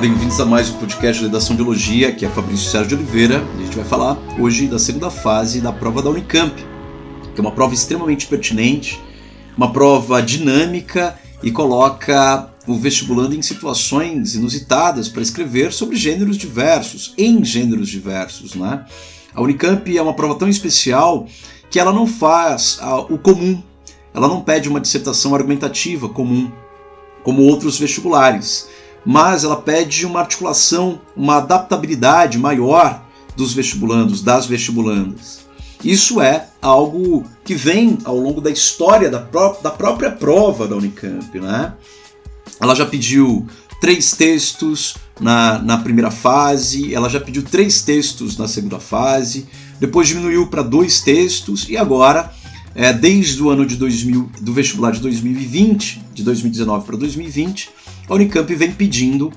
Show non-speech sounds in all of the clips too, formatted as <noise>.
Bem-vindos a mais um podcast de Redação de Biologia, que é Fabrício Sérgio de Oliveira. A gente vai falar hoje da segunda fase da prova da Unicamp, que é uma prova extremamente pertinente, uma prova dinâmica e coloca o vestibulando em situações inusitadas para escrever sobre gêneros diversos, em gêneros diversos, né? A Unicamp é uma prova tão especial que ela não faz ah, o comum, ela não pede uma dissertação argumentativa comum, como outros vestibulares mas ela pede uma articulação, uma adaptabilidade maior dos vestibulandos, das vestibulandas. Isso é algo que vem ao longo da história da, pró da própria prova da Unicamp. Né? Ela já pediu três textos na, na primeira fase, ela já pediu três textos na segunda fase, depois diminuiu para dois textos e agora, é, desde o ano de 2000, do vestibular de 2020, de 2019 para 2020, a Unicamp vem pedindo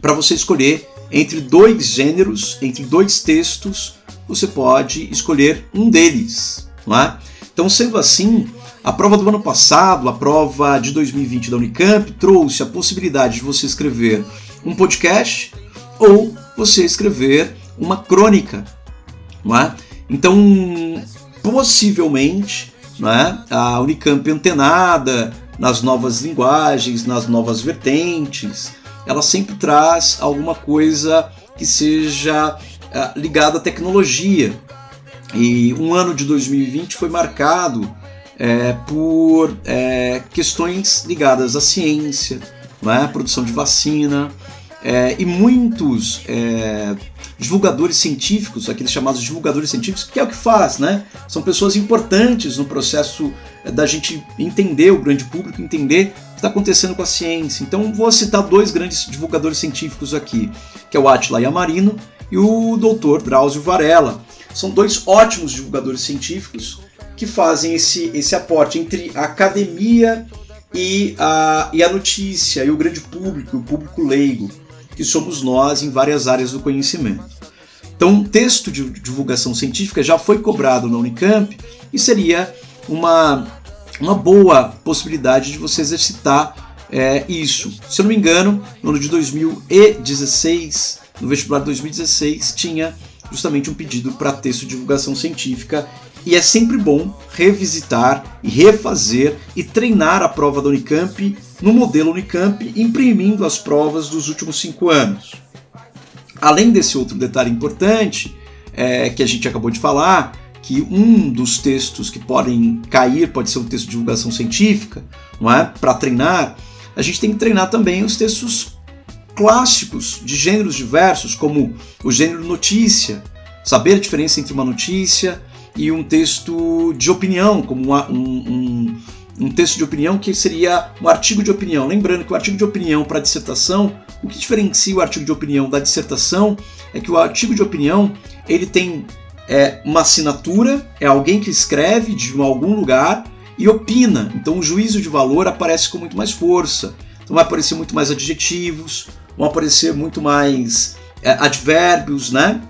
para você escolher entre dois gêneros, entre dois textos, você pode escolher um deles. Não é? Então, sendo assim, a prova do ano passado, a prova de 2020 da Unicamp, trouxe a possibilidade de você escrever um podcast ou você escrever uma crônica. Não é? Então, possivelmente, não é? a Unicamp antenada nas novas linguagens, nas novas vertentes, ela sempre traz alguma coisa que seja uh, ligada à tecnologia. E um ano de 2020 foi marcado é, por é, questões ligadas à ciência, né, produção de vacina, é, e muitos é, divulgadores científicos, aqueles chamados divulgadores científicos, que é o que faz, né? São pessoas importantes no processo da gente entender, o grande público entender o que está acontecendo com a ciência. Então vou citar dois grandes divulgadores científicos aqui, que é o Attila Yamarino e o Dr. Drauzio Varela. São dois ótimos divulgadores científicos que fazem esse, esse aporte entre a academia e a, e a notícia, e o grande público, o público leigo que somos nós em várias áreas do conhecimento. Então, texto de divulgação científica já foi cobrado na Unicamp e seria uma, uma boa possibilidade de você exercitar é, isso. Se eu não me engano, no ano de 2016, no vestibular de 2016, tinha justamente um pedido para texto de divulgação científica e é sempre bom revisitar e refazer e treinar a prova da Unicamp no modelo Unicamp, imprimindo as provas dos últimos cinco anos. Além desse outro detalhe importante, é, que a gente acabou de falar, que um dos textos que podem cair pode ser um texto de divulgação científica, não é? Para treinar, a gente tem que treinar também os textos clássicos de gêneros diversos, como o gênero notícia, saber a diferença entre uma notícia e um texto de opinião, como uma, um, um um texto de opinião que seria um artigo de opinião. Lembrando que o artigo de opinião para dissertação, o que diferencia o artigo de opinião da dissertação é que o artigo de opinião ele tem é, uma assinatura, é alguém que escreve de algum lugar e opina. Então o juízo de valor aparece com muito mais força. Então vai aparecer muito mais adjetivos, vão aparecer muito mais é, advérbios, né?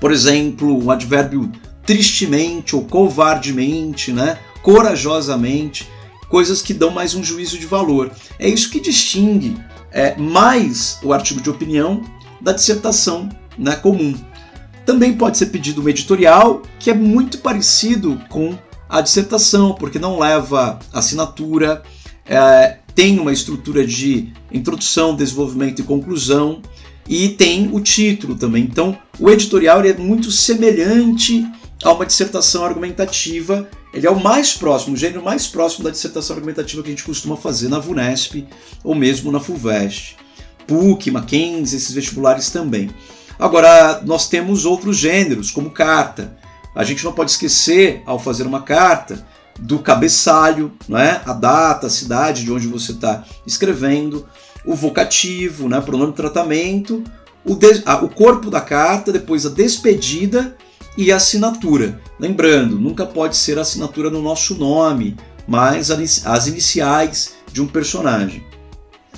Por exemplo, um advérbio tristemente ou covardemente, né? corajosamente coisas que dão mais um juízo de valor. É isso que distingue é, mais o artigo de opinião da dissertação né, comum. Também pode ser pedido um editorial que é muito parecido com a dissertação, porque não leva assinatura, é, tem uma estrutura de introdução, desenvolvimento e conclusão, e tem o título também. Então, o editorial é muito semelhante a uma dissertação argumentativa ele é o mais próximo, o gênero mais próximo da dissertação argumentativa que a gente costuma fazer na VUNESP ou mesmo na FUVEST. PUC, Mackenzie, esses vestibulares também. Agora, nós temos outros gêneros, como carta. A gente não pode esquecer, ao fazer uma carta, do cabeçalho, não é? a data, a cidade de onde você está escrevendo, o vocativo, né? pronome de tratamento, o, ah, o corpo da carta, depois a despedida e assinatura. Lembrando, nunca pode ser a assinatura no nosso nome, mas as iniciais de um personagem.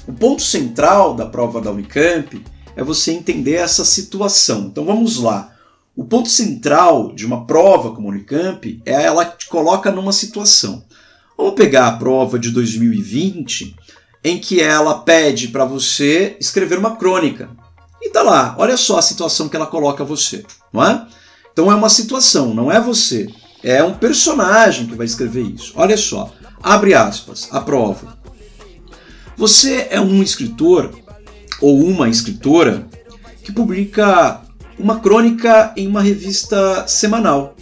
O ponto central da prova da Unicamp é você entender essa situação. Então vamos lá. O ponto central de uma prova como a Unicamp é ela te coloca numa situação. Vamos pegar a prova de 2020 em que ela pede para você escrever uma crônica. E tá lá, olha só a situação que ela coloca você, não é? Então é uma situação, não é você. É um personagem que vai escrever isso. Olha só, abre aspas, aprova. Você é um escritor ou uma escritora que publica uma crônica em uma revista semanal.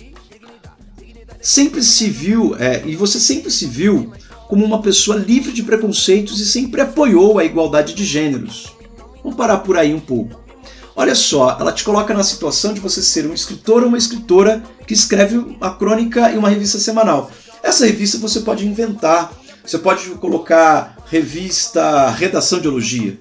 Sempre se viu, é, e você sempre se viu como uma pessoa livre de preconceitos e sempre apoiou a igualdade de gêneros. Vamos parar por aí um pouco. Olha só, ela te coloca na situação de você ser um escritor ou uma escritora que escreve uma crônica em uma revista semanal. Essa revista você pode inventar, você pode colocar revista Redação de Elogia,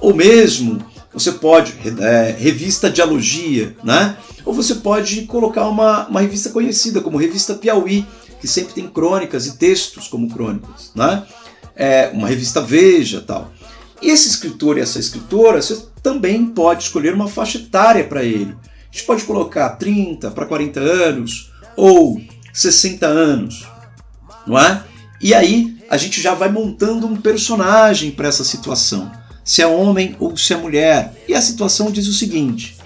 ou mesmo você pode, é, revista Dialogia, né? Ou você pode colocar uma, uma revista conhecida como Revista Piauí, que sempre tem crônicas e textos como crônicas, né? É, uma revista Veja tal. Esse escritor e essa escritora, você também pode escolher uma faixa etária para ele. A gente pode colocar 30 para 40 anos ou 60 anos, não é? E aí a gente já vai montando um personagem para essa situação se é homem ou se é mulher. E a situação diz o seguinte: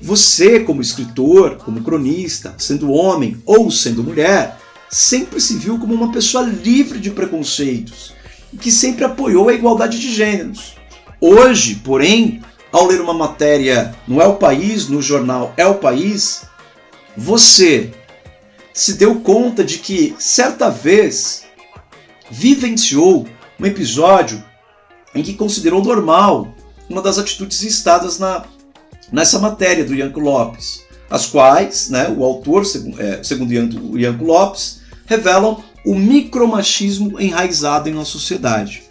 você, como escritor, como cronista, sendo homem ou sendo mulher, sempre se viu como uma pessoa livre de preconceitos e que sempre apoiou a igualdade de gêneros. Hoje, porém, ao ler uma matéria no É o País, no jornal É o País, você se deu conta de que certa vez vivenciou um episódio em que considerou normal uma das atitudes listadas na, nessa matéria do Ianco Lopes, as quais né, o autor, segundo, é, segundo Ianco Lopes, revelam o micromachismo enraizado em nossa sociedade.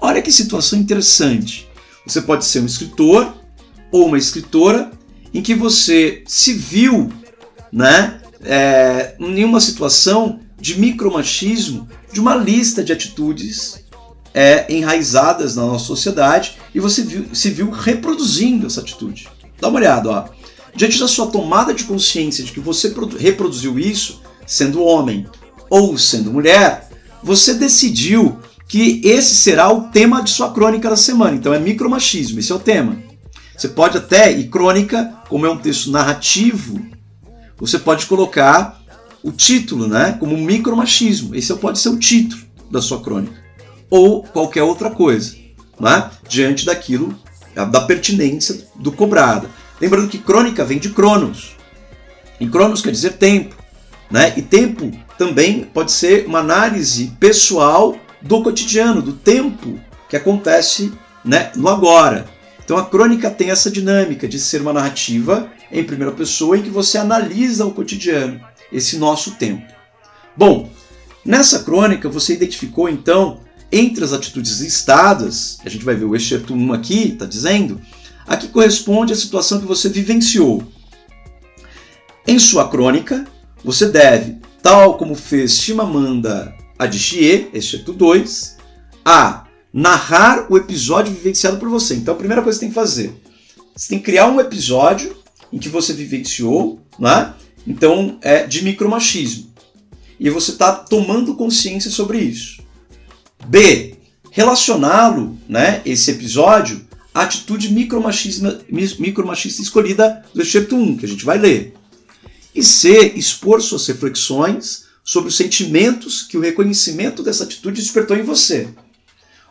Olha que situação interessante. Você pode ser um escritor ou uma escritora em que você se viu né, é, em uma situação de micromachismo, de uma lista de atitudes é, enraizadas na nossa sociedade e você viu, se viu reproduzindo essa atitude. Dá uma olhada, ó. Diante da sua tomada de consciência de que você reproduziu isso, sendo homem ou sendo mulher, você decidiu que esse será o tema de sua crônica da semana. Então é micromachismo, esse é o tema. Você pode até, e crônica, como é um texto narrativo, você pode colocar o título, né, como micromachismo. Esse pode ser o título da sua crônica ou qualquer outra coisa, né? diante daquilo, da pertinência do cobrado. Lembrando que crônica vem de cronos, e cronos quer dizer tempo, né? e tempo também pode ser uma análise pessoal do cotidiano, do tempo que acontece né, no agora. Então a crônica tem essa dinâmica de ser uma narrativa em primeira pessoa em que você analisa o cotidiano, esse nosso tempo. Bom, nessa crônica você identificou então entre as atitudes listadas, a gente vai ver o excerto 1 aqui, está dizendo, aqui corresponde à situação que você vivenciou. Em sua crônica, você deve, tal como fez Chimamanda Adichie, excerto 2, a narrar o episódio vivenciado por você. Então a primeira coisa que você tem que fazer, você tem que criar um episódio em que você vivenciou, né? então é de micromachismo. E você está tomando consciência sobre isso. B. Relacioná-lo, né, esse episódio, à atitude micromachista, escolhida do excerto 1, que a gente vai ler. E C. Expor suas reflexões sobre os sentimentos que o reconhecimento dessa atitude despertou em você.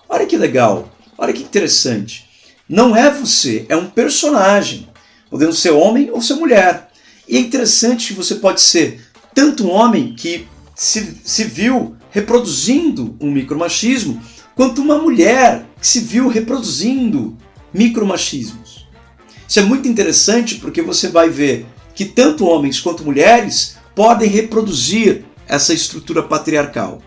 Olha que legal, olha que interessante. Não é você, é um personagem, podendo ser homem ou ser mulher. E é interessante que você pode ser tanto um homem que se, se viu reproduzindo um micromachismo, quanto uma mulher que se viu reproduzindo micromachismos. Isso é muito interessante porque você vai ver que tanto homens quanto mulheres podem reproduzir essa estrutura patriarcal.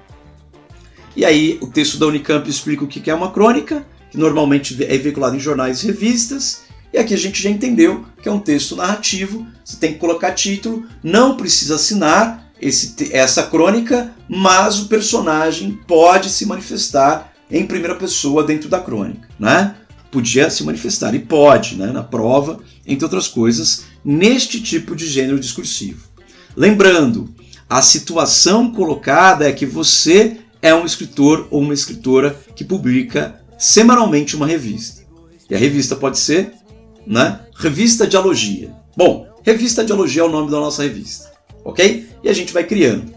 E aí o texto da Unicamp explica o que é uma crônica, que normalmente é veiculado em jornais e revistas, e aqui a gente já entendeu que é um texto narrativo, você tem que colocar título, não precisa assinar, esse, essa crônica, mas o personagem pode se manifestar em primeira pessoa dentro da crônica, né? Podia se manifestar e pode, né, na prova, entre outras coisas, neste tipo de gênero discursivo. Lembrando, a situação colocada é que você é um escritor ou uma escritora que publica semanalmente uma revista. E a revista pode ser, né? Revista Dialogia. Bom, Revista Dialogia é o nome da nossa revista, ok? E a gente vai criando.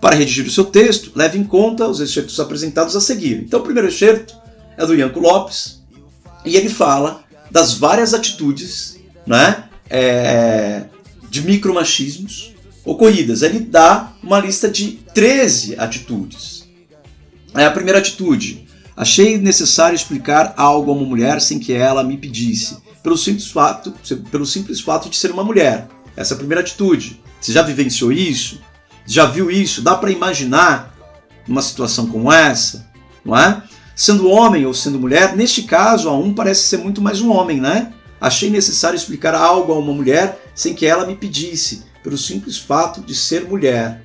Para redigir o seu texto, leve em conta os excertos apresentados a seguir. Então, o primeiro excerto é do Ianco Lopes e ele fala das várias atitudes né, é, de micromachismos ocorridas. Ele dá uma lista de 13 atitudes. É a primeira atitude. Achei necessário explicar algo a uma mulher sem que ela me pedisse, pelo simples fato, pelo simples fato de ser uma mulher. Essa é a primeira atitude. Você já vivenciou isso? Já viu isso? Dá para imaginar uma situação como essa, não é? Sendo homem ou sendo mulher, neste caso, a um parece ser muito mais um homem, né? Achei necessário explicar algo a uma mulher sem que ela me pedisse, pelo simples fato de ser mulher,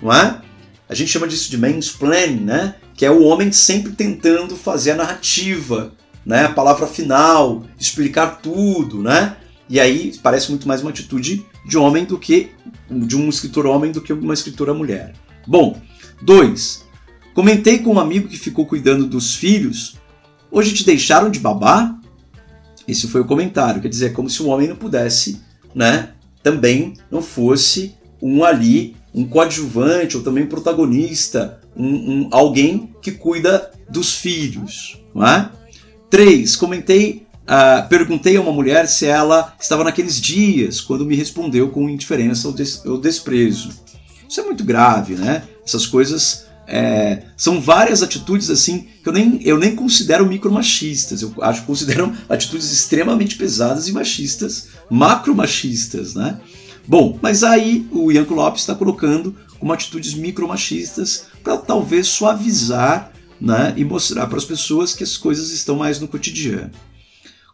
não é? A gente chama disso de mansplaining, né? Que é o homem sempre tentando fazer a narrativa, né? A palavra final, explicar tudo, né? E aí parece muito mais uma atitude de homem do que de um escritor homem do que uma escritora mulher. Bom, dois. Comentei com um amigo que ficou cuidando dos filhos. Hoje te deixaram de babá? Esse foi o comentário. Quer dizer, é como se o homem não pudesse, né? Também não fosse um ali, um coadjuvante ou também protagonista, um, um alguém que cuida dos filhos, não é? Três. Comentei Uh, perguntei a uma mulher se ela estava naqueles dias, quando me respondeu com indiferença ou, des ou desprezo. Isso é muito grave, né? Essas coisas é, são várias atitudes assim que eu nem, eu nem considero micromachistas. Eu acho que considero <laughs> atitudes extremamente pesadas e machistas, macromachistas, né? Bom, mas aí o Ianco Lopes está colocando como atitudes micromachistas para talvez suavizar né, e mostrar para as pessoas que as coisas estão mais no cotidiano.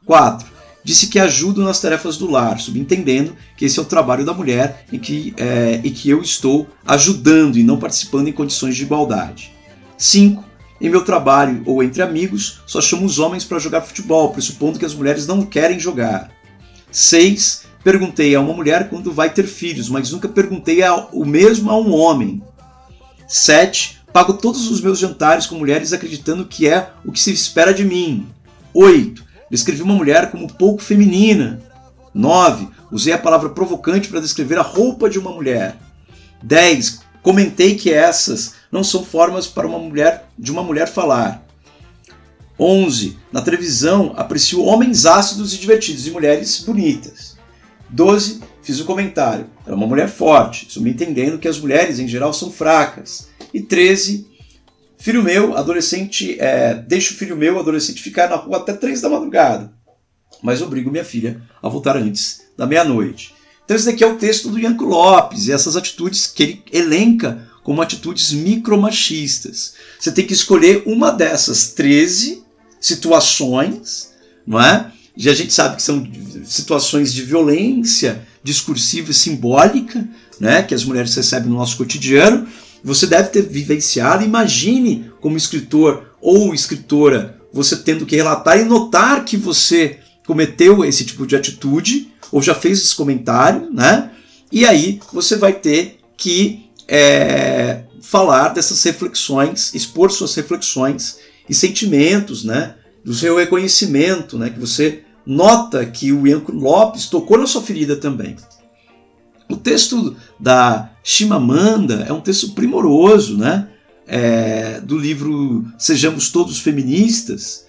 4. Disse que ajudo nas tarefas do lar, subentendendo que esse é o trabalho da mulher e que, é, e que eu estou ajudando e não participando em condições de igualdade. 5. Em meu trabalho ou entre amigos, só chamo os homens para jogar futebol, pressupondo que as mulheres não querem jogar. 6. Perguntei a uma mulher quando vai ter filhos, mas nunca perguntei o mesmo a um homem. 7. Pago todos os meus jantares com mulheres acreditando que é o que se espera de mim. 8. Descrevi uma mulher como pouco feminina. 9. Usei a palavra provocante para descrever a roupa de uma mulher. 10. Comentei que essas não são formas para uma mulher de uma mulher falar. 11. Na televisão, aprecio homens ácidos e divertidos e mulheres bonitas. 12. Fiz o um comentário. Ela é uma mulher forte, me entendendo que as mulheres em geral são fracas. E 13. Filho meu, adolescente, é, deixo o filho meu, adolescente, ficar na rua até três da madrugada, mas obrigo minha filha a voltar antes da meia-noite. Então esse daqui é o texto do Ianco Lopes e essas atitudes que ele elenca como atitudes micromachistas. Você tem que escolher uma dessas 13 situações, não é? E a gente sabe que são situações de violência discursiva e simbólica, né, que as mulheres recebem no nosso cotidiano, você deve ter vivenciado. Imagine como escritor ou escritora você tendo que relatar e notar que você cometeu esse tipo de atitude ou já fez esse comentário, né? E aí você vai ter que é, falar dessas reflexões, expor suas reflexões e sentimentos, né? Do seu reconhecimento, né? Que você nota que o Ianco Lopes tocou na sua ferida também. O texto da Chimamanda é um texto primoroso, né? É, do livro Sejamos Todos Feministas,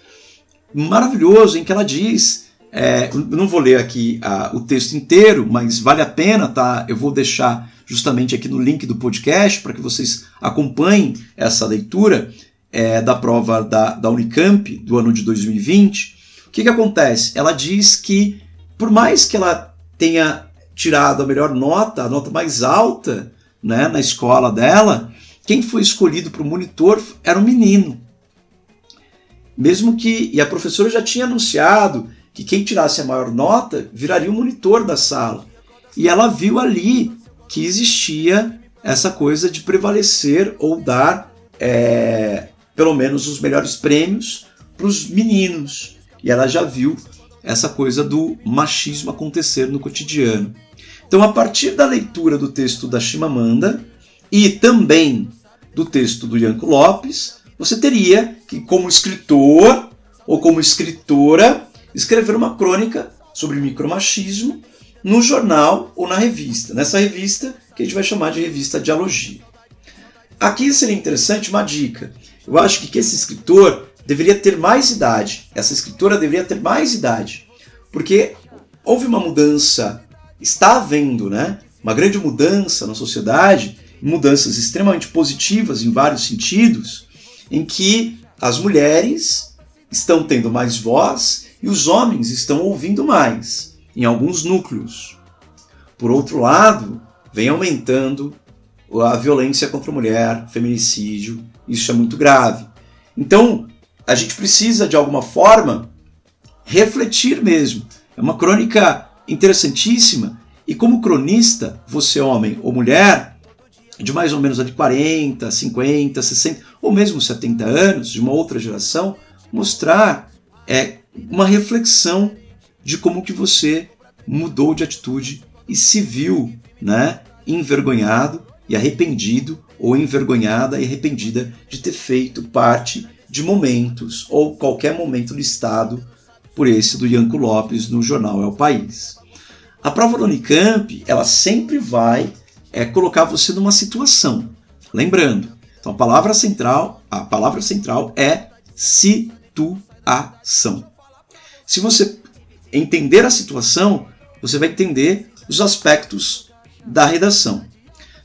maravilhoso, em que ela diz. É, não vou ler aqui a, o texto inteiro, mas vale a pena, tá? Eu vou deixar justamente aqui no link do podcast para que vocês acompanhem essa leitura é, da prova da, da Unicamp do ano de 2020. O que, que acontece? Ela diz que, por mais que ela tenha tirado a melhor nota, a nota mais alta né, na escola dela, quem foi escolhido para o monitor era um menino. Mesmo que. E a professora já tinha anunciado que quem tirasse a maior nota viraria o monitor da sala. E ela viu ali que existia essa coisa de prevalecer ou dar é, pelo menos os melhores prêmios para os meninos. E ela já viu essa coisa do machismo acontecer no cotidiano. Então, a partir da leitura do texto da Chimamanda e também do texto do Ianco Lopes, você teria que, como escritor ou como escritora, escrever uma crônica sobre micromachismo no jornal ou na revista. Nessa revista, que a gente vai chamar de revista Dialogia. Aqui seria interessante uma dica. Eu acho que esse escritor deveria ter mais idade, essa escritora deveria ter mais idade, porque houve uma mudança, está havendo, né? Uma grande mudança na sociedade, mudanças extremamente positivas em vários sentidos, em que as mulheres estão tendo mais voz e os homens estão ouvindo mais em alguns núcleos. Por outro lado, vem aumentando a violência contra a mulher, feminicídio, isso é muito grave. Então, a gente precisa de alguma forma refletir mesmo. É uma crônica interessantíssima e como cronista, você homem ou mulher, de mais ou menos de 40, 50, 60 ou mesmo 70 anos, de uma outra geração, mostrar é uma reflexão de como que você mudou de atitude e se viu, né, envergonhado e arrependido ou envergonhada e arrependida de ter feito parte de momentos ou qualquer momento listado por esse do Ianco Lopes no jornal É o País. A prova do Unicamp, ela sempre vai é, colocar você numa situação. Lembrando, então a palavra central, a palavra central é situação. Se você entender a situação, você vai entender os aspectos da redação.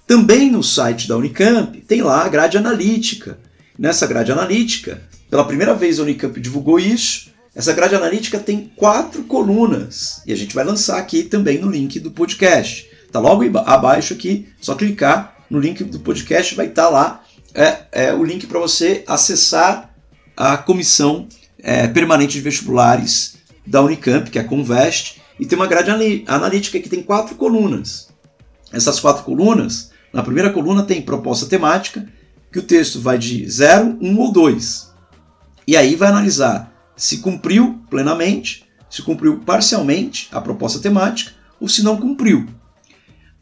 Também no site da Unicamp tem lá a grade analítica, Nessa grade analítica, pela primeira vez a Unicamp divulgou isso. Essa grade analítica tem quatro colunas e a gente vai lançar aqui também no link do podcast. Tá logo abaixo aqui, só clicar no link do podcast vai estar tá lá é, é, o link para você acessar a comissão é, permanente de vestibulares da Unicamp, que é a Convest, e tem uma grade analítica que tem quatro colunas. Essas quatro colunas, na primeira coluna tem proposta temática, que o texto vai de 0, 1 um ou 2. E aí vai analisar se cumpriu plenamente, se cumpriu parcialmente a proposta temática ou se não cumpriu.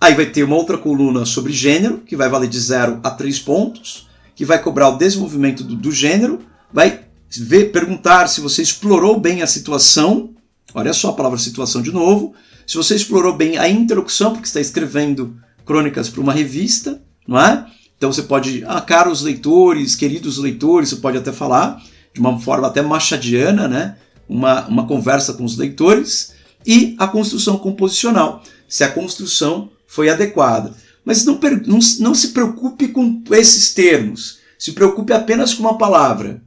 Aí vai ter uma outra coluna sobre gênero, que vai valer de 0 a 3 pontos, que vai cobrar o desenvolvimento do, do gênero, vai ver, perguntar se você explorou bem a situação, olha só a palavra situação de novo, se você explorou bem a introdução, porque está escrevendo crônicas para uma revista, não é? Então você pode, ah, caros leitores, queridos leitores, você pode até falar de uma forma até machadiana, né? Uma, uma conversa com os leitores e a construção composicional, se a construção foi adequada. Mas não, não, não se preocupe com esses termos, se preocupe apenas com uma palavra: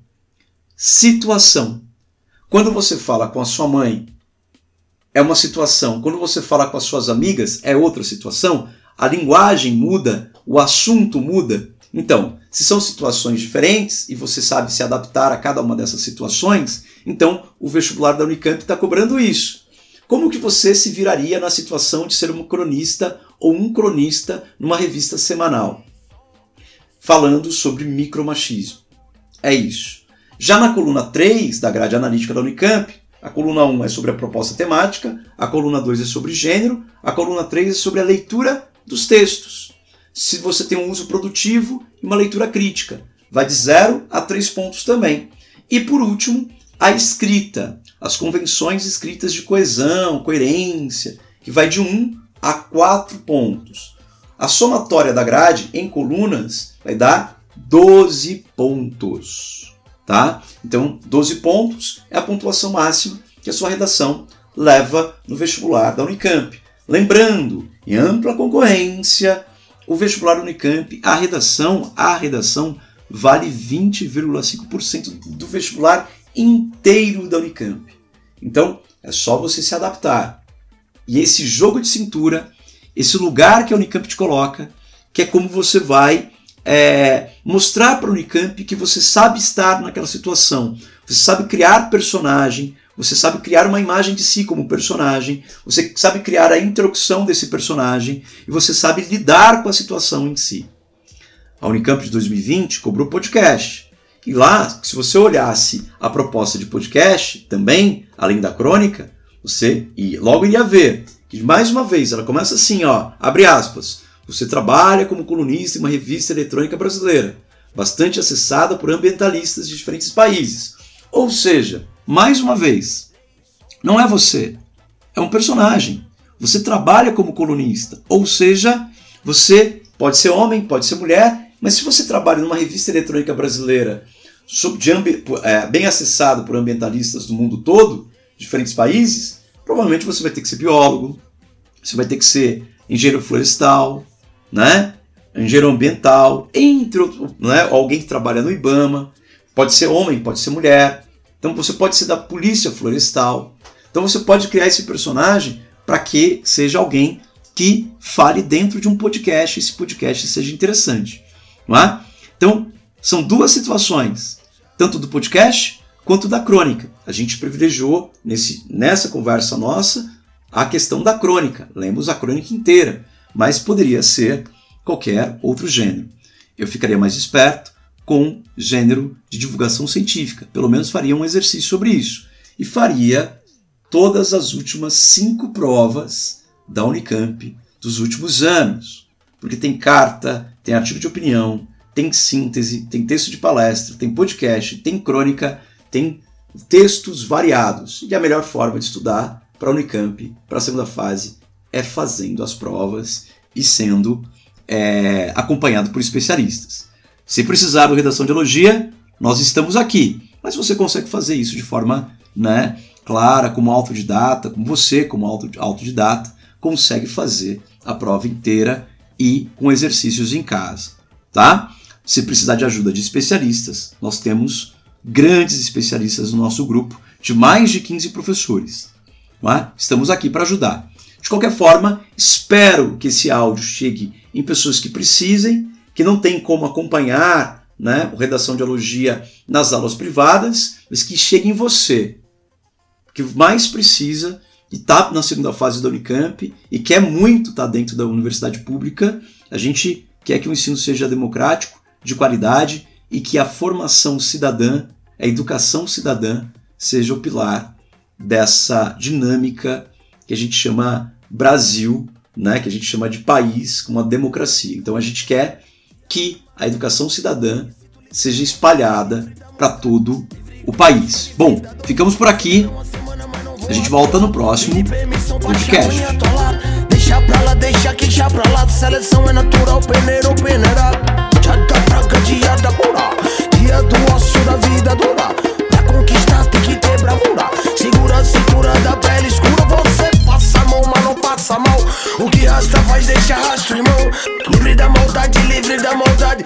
situação. Quando você fala com a sua mãe, é uma situação. Quando você fala com as suas amigas, é outra situação. A linguagem muda, o assunto muda. Então, se são situações diferentes e você sabe se adaptar a cada uma dessas situações, então o vestibular da Unicamp está cobrando isso. Como que você se viraria na situação de ser um cronista ou um cronista numa revista semanal? Falando sobre micromachismo. É isso. Já na coluna 3 da grade analítica da Unicamp, a coluna 1 é sobre a proposta temática, a coluna 2 é sobre gênero, a coluna 3 é sobre a leitura dos textos se você tem um uso produtivo e uma leitura crítica. Vai de 0 a 3 pontos também. E por último, a escrita, as convenções escritas de coesão, coerência, que vai de 1 a 4 pontos. A somatória da grade em colunas vai dar 12 pontos, tá? Então, 12 pontos é a pontuação máxima que a sua redação leva no vestibular da Unicamp. Lembrando, em ampla concorrência, o vestibular Unicamp, a redação, a redação vale 20,5% do vestibular inteiro da Unicamp. Então, é só você se adaptar. E esse jogo de cintura, esse lugar que a Unicamp te coloca, que é como você vai é, mostrar para a Unicamp que você sabe estar naquela situação, você sabe criar personagem, você sabe criar uma imagem de si como personagem, você sabe criar a introdução desse personagem e você sabe lidar com a situação em si. A Unicamp de 2020 cobrou podcast. E lá, se você olhasse a proposta de podcast, também, além da crônica, você logo iria ver que mais uma vez ela começa assim, ó, abre aspas. Você trabalha como colunista em uma revista eletrônica brasileira. bastante acessada por ambientalistas de diferentes países. Ou seja, mais uma vez, não é você, é um personagem. Você trabalha como colunista, ou seja, você pode ser homem, pode ser mulher, mas se você trabalha numa revista eletrônica brasileira é, bem acessado por ambientalistas do mundo todo, diferentes países, provavelmente você vai ter que ser biólogo, você vai ter que ser engenheiro florestal, né? engenheiro ambiental, entre outros, né? alguém que trabalha no IBAMA, pode ser homem, pode ser mulher, então você pode ser da polícia florestal, então você pode criar esse personagem para que seja alguém que fale dentro de um podcast, esse podcast seja interessante, não é? Então são duas situações, tanto do podcast quanto da crônica. A gente privilegiou nesse, nessa conversa nossa a questão da crônica. Lemos a crônica inteira, mas poderia ser qualquer outro gênero. Eu ficaria mais esperto com gênero de divulgação científica. Pelo menos faria um exercício sobre isso. E faria todas as últimas cinco provas da Unicamp dos últimos anos. Porque tem carta, tem artigo de opinião, tem síntese, tem texto de palestra, tem podcast, tem crônica, tem textos variados. E a melhor forma de estudar para a Unicamp, para a segunda fase, é fazendo as provas e sendo é, acompanhado por especialistas. Se precisar do redação de elogia, nós estamos aqui. Mas você consegue fazer isso de forma né, clara, como autodidata, como você, como autodidata, consegue fazer a prova inteira e com exercícios em casa. Tá? Se precisar de ajuda de especialistas, nós temos grandes especialistas no nosso grupo, de mais de 15 professores. É? Estamos aqui para ajudar. De qualquer forma, espero que esse áudio chegue em pessoas que precisem, que não tem como acompanhar né, o redação de elogia nas aulas privadas, mas que chegue em você, que mais precisa e está na segunda fase da Unicamp e quer muito estar tá dentro da universidade pública. A gente quer que o ensino seja democrático, de qualidade e que a formação cidadã, a educação cidadã, seja o pilar dessa dinâmica que a gente chama Brasil, né, que a gente chama de país com uma democracia. Então a gente quer que a educação cidadã seja espalhada para todo o país. Bom, ficamos por aqui. A gente volta no próximo podcast. Deixa pra lá, deixa que já pra lá, seleção é natural, peneiro, peneira. Já dá pra cadeada pura, dia do osso da vida dura. Pra conquistar tem que ter bravura. Segura a cintura da pele escura, você passa a mão, mas não passa mal. O que rasta faz deixa rastro, irmão. Livre da maldade,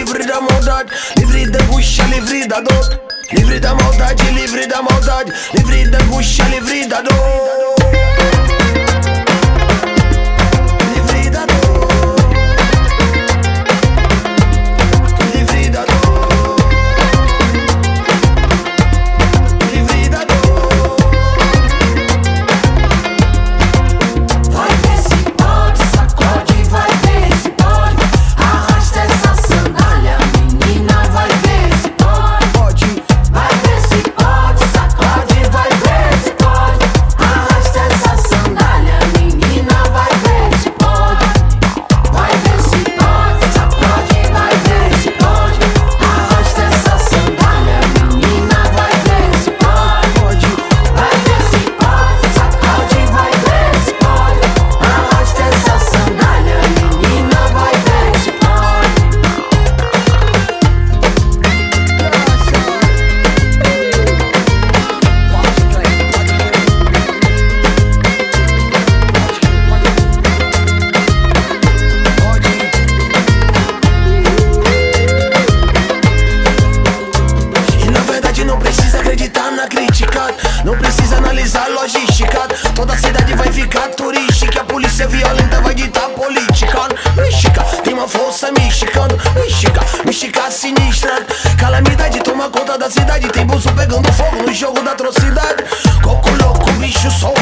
livre da maldade. Livre da angústia, livre da dor. Me sinto livre da maldade, livre da maldade. Livre da angústia, livre da pegando fogo.